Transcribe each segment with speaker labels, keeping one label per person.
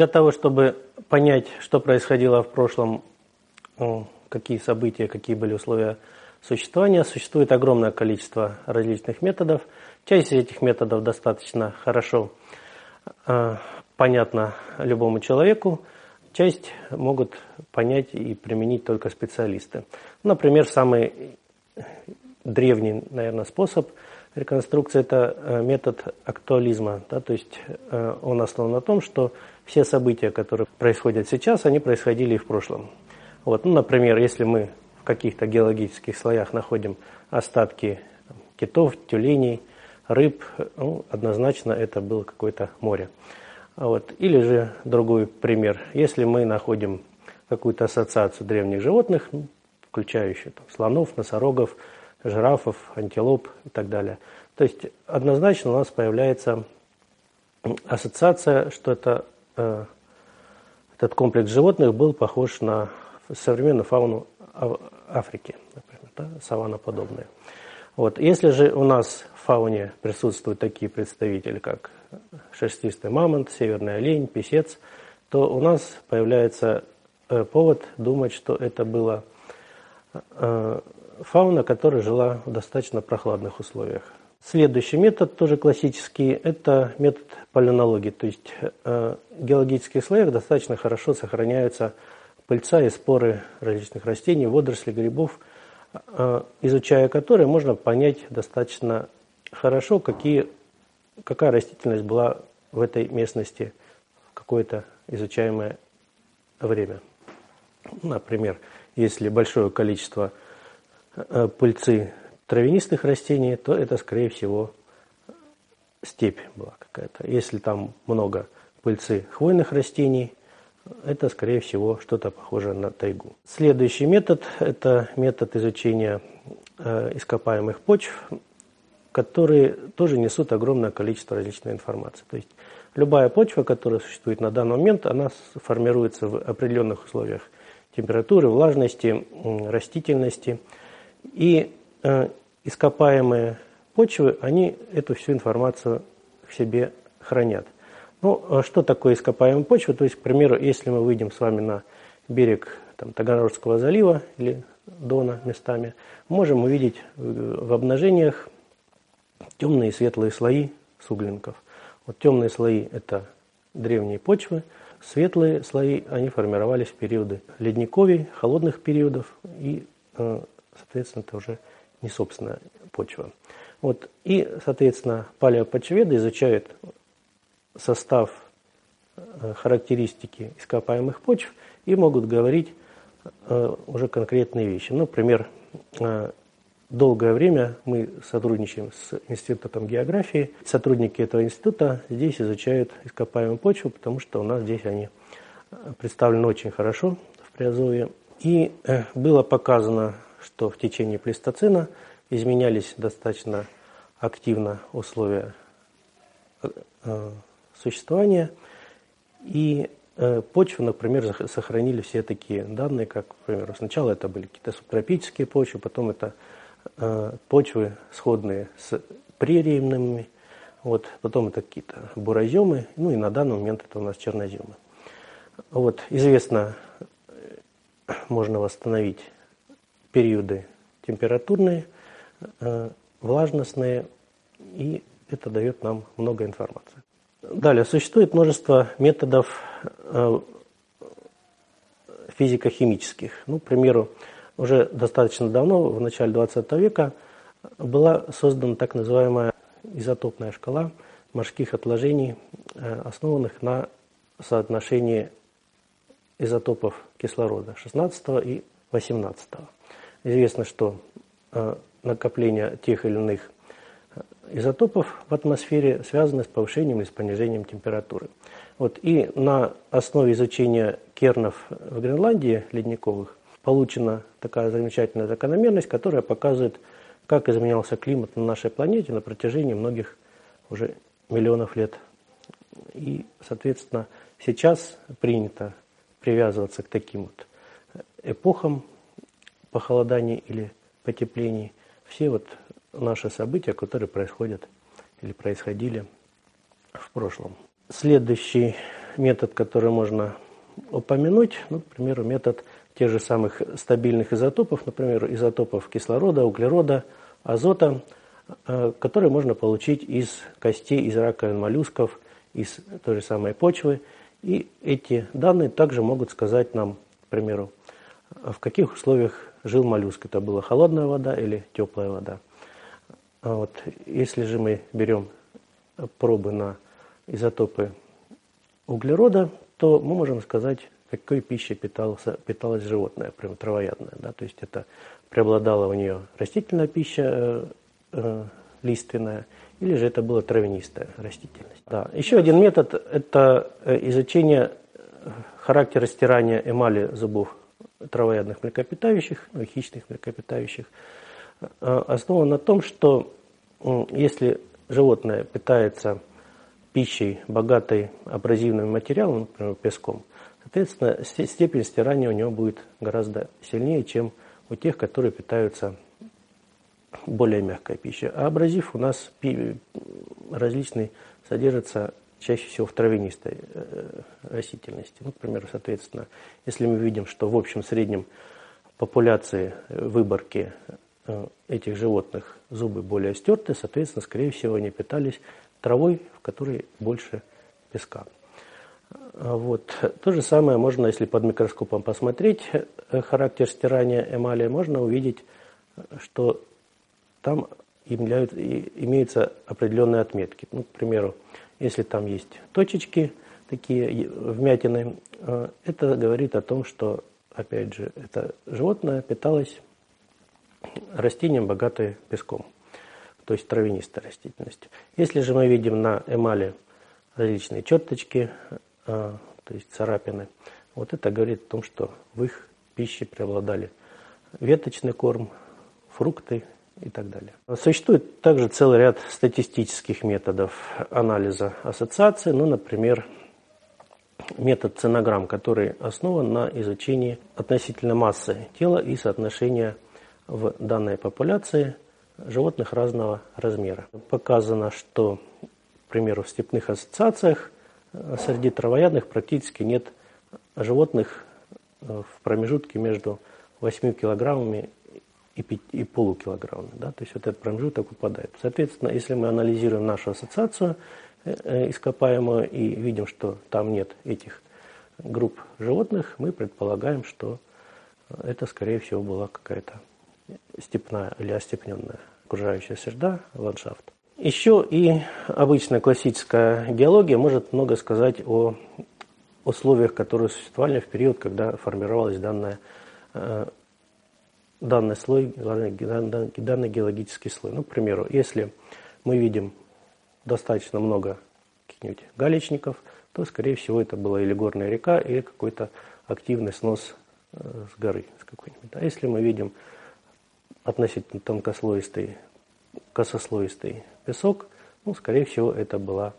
Speaker 1: Для того, чтобы понять, что происходило в прошлом, какие события, какие были условия существования, существует огромное количество различных методов. Часть из этих методов достаточно хорошо э, понятна любому человеку, часть могут понять и применить только специалисты. Например, самый древний, наверное, способ реконструкции – это э, метод актуализма. Да, то есть э, он основан на том, что все события, которые происходят сейчас, они происходили и в прошлом. Вот, ну, например, если мы в каких-то геологических слоях находим остатки китов, тюленей, рыб, ну, однозначно это было какое-то море. Вот. Или же другой пример. Если мы находим какую-то ассоциацию древних животных, ну, включающую там, слонов, носорогов, жирафов, антилоп и так далее. То есть однозначно у нас появляется ассоциация, что это, этот комплекс животных был похож на современную фауну Африки, например, да, саванноподобные. Вот. Если же у нас в фауне присутствуют такие представители, как шерстистый мамонт, северный олень, писец, то у нас появляется э, повод думать, что это была э, фауна, которая жила в достаточно прохладных условиях. Следующий метод, тоже классический, это метод палеонологии. То есть э, в геологических слоях достаточно хорошо сохраняются пыльца и споры различных растений, водорослей, грибов, изучая которые можно понять достаточно хорошо, какие какая растительность была в этой местности в какое-то изучаемое время. Например, если большое количество э, пыльцы травянистых растений, то это, скорее всего, степь была какая-то. Если там много пыльцы хвойных растений, это, скорее всего, что-то похожее на тайгу. Следующий метод – это метод изучения э, ископаемых почв которые тоже несут огромное количество различной информации. То есть любая почва, которая существует на данный момент, она формируется в определенных условиях температуры, влажности, растительности. И э, ископаемые почвы, они эту всю информацию в себе хранят. Ну, а что такое ископаемая почва? То есть, к примеру, если мы выйдем с вами на берег там, Таганрогского залива или Дона местами, можем увидеть в обнажениях темные и светлые слои суглинков. Вот темные слои – это древние почвы, светлые слои, они формировались в периоды ледниковий, холодных периодов, и, э, соответственно, это уже не собственная почва. Вот. И, соответственно, палеопочведы изучают состав, э, характеристики ископаемых почв и могут говорить э, уже конкретные вещи. Например, Долгое время мы сотрудничаем с Институтом географии. Сотрудники этого института здесь изучают ископаемую почву, потому что у нас здесь они представлены очень хорошо в Приазовье. И э, было показано, что в течение плейстоцена изменялись достаточно активно условия э, существования. И э, почвы, например, сохранили все такие данные, как, например, сначала это были какие-то субтропические почвы, потом это Э, почвы сходные с прериемными, вот, потом это какие-то бураземы, ну и на данный момент это у нас черноземы. Вот, известно, э, можно восстановить периоды температурные, э, влажностные, и это дает нам много информации. Далее, существует множество методов физико-химических. Ну, к примеру, уже достаточно давно, в начале 20 века, была создана так называемая изотопная шкала морских отложений, э, основанных на соотношении изотопов кислорода 16 и 18. Известно, что э, накопление тех или иных э, изотопов в атмосфере связаны с повышением или с понижением температуры. Вот, и на основе изучения кернов в Гренландии ледниковых получена такая замечательная закономерность, которая показывает, как изменялся климат на нашей планете на протяжении многих уже миллионов лет. И, соответственно, сейчас принято привязываться к таким вот эпохам похолоданий или потеплений. Все вот наши события, которые происходят или происходили в прошлом. Следующий метод, который можно упомянуть, ну, к примеру, метод тех же самых стабильных изотопов, например, изотопов кислорода, углерода, азота, э, которые можно получить из костей, из раковин моллюсков, из той же самой почвы. И эти данные также могут сказать нам, к примеру, в каких условиях жил моллюск. Это была холодная вода или теплая вода. А вот, если же мы берем пробы на изотопы углерода, то мы можем сказать, какой пищей питался, питалось животное, прям травоядное. Да? То есть это преобладала у нее растительная пища э, э, лиственная, или же это была травянистая растительность. Да. Еще один метод – это э, изучение характера стирания эмали зубов травоядных млекопитающих, ну, хищных млекопитающих, э, основан на том, что если животное питается пищей, богатой абразивным материалом, например, песком, соответственно, степень стирания у него будет гораздо сильнее, чем у тех, которые питаются более мягкой пищей. А абразив у нас различный содержится чаще всего в травянистой э, растительности. Ну, к примеру, соответственно, если мы видим, что в общем среднем популяции э, выборки э, этих животных зубы более стерты, соответственно, скорее всего, они питались травой, в которой больше песка. А вот. То же самое можно, если под микроскопом посмотреть характер стирания эмали, можно увидеть, что там имеются определенные отметки. Ну, к примеру, если там есть точечки, такие вмятины, э, это говорит о том, что, опять же, это животное питалось растением, богатое песком, то есть травянистой растительностью. Если же мы видим на эмали различные черточки, э, то есть царапины, вот это говорит о том, что в их пище преобладали веточный корм, фрукты и так далее. Существует также целый ряд статистических методов анализа ассоциации, ну, например, метод ценограмм, который основан на изучении относительно массы тела и соотношения в данной популяции животных разного размера. Показано, что, к примеру, в степных ассоциациях среди травоядных практически нет животных в промежутке между 8 килограммами и, 5, и полукилограммами. Да? То есть вот этот промежуток упадает. Соответственно, если мы анализируем нашу ассоциацию э, э, ископаемую и видим, что там нет этих групп животных, мы предполагаем, что это, скорее всего, была какая-то степная или остепненная окружающая среда, ландшафт. Еще и обычная классическая геология может много сказать о условиях, которые существовали в период, когда формировалась данная э, данный слой, данный геологический слой. Ну, к примеру, если мы видим достаточно много каких-нибудь галечников, то, скорее всего, это была или горная река, или какой-то активный снос э, с горы с какой-нибудь. А если мы видим относительно тонкослоистый, косослоистый песок, ну, скорее всего, это была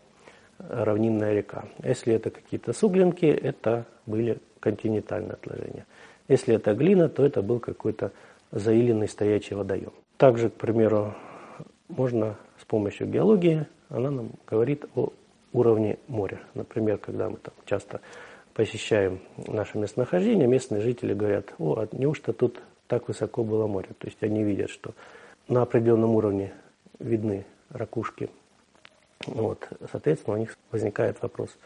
Speaker 1: равнинная река. Если это какие-то суглинки, это были континентальные отложения. Если это глина, то это был какой-то заиленный стоячий водоем. Также, к примеру, можно с помощью геологии, она нам говорит о уровне моря. Например, когда мы там часто посещаем наше местонахождение, местные жители говорят, о, а неужто тут так высоко было море? То есть они видят, что на определенном уровне видны ракушки. Вот. Соответственно, у них возникает вопрос,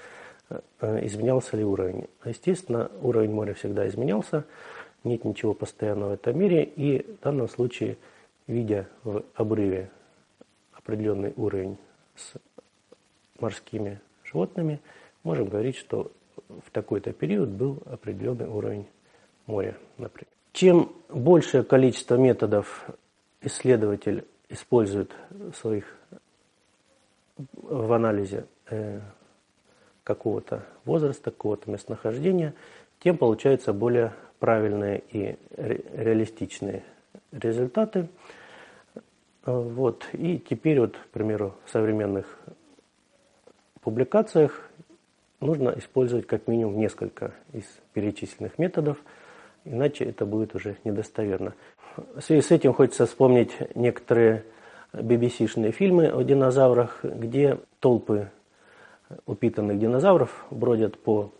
Speaker 1: э, изменялся ли уровень. Естественно, уровень моря всегда изменялся нет ничего постоянного в этом мире, и в данном случае, видя в обрыве определенный уровень с морскими животными, можем говорить, что в такой-то период был определенный уровень моря, например. Чем большее количество методов исследователь использует в своих в анализе э, какого-то возраста, какого-то местонахождения, тем получается более правильные и реалистичные результаты. Вот. И теперь, вот, к примеру, в современных публикациях нужно использовать как минимум несколько из перечисленных методов, иначе это будет уже недостоверно. В связи с этим хочется вспомнить некоторые BBC-шные фильмы о динозаврах, где толпы упитанных динозавров бродят по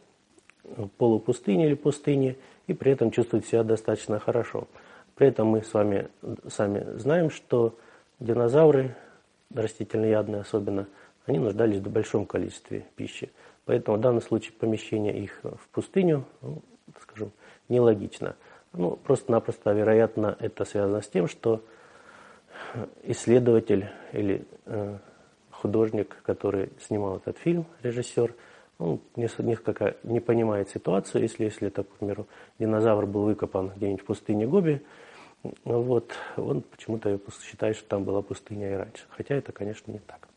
Speaker 1: полупустыне или пустыне и при этом чувствуют себя достаточно хорошо. При этом мы с вами сами знаем, что динозавры, растительноядные особенно, они нуждались в большом количестве пищи. Поэтому в данном случае помещение их в пустыню, ну, скажем, нелогично. Ну, просто-напросто, вероятно, это связано с тем, что исследователь или э, художник, который снимал этот фильм, режиссер, он несколько не понимает ситуацию, если, если это, к примеру, динозавр был выкопан где-нибудь в пустыне Гоби, вот, он почему-то считает, что там была пустыня и раньше. Хотя это, конечно, не так.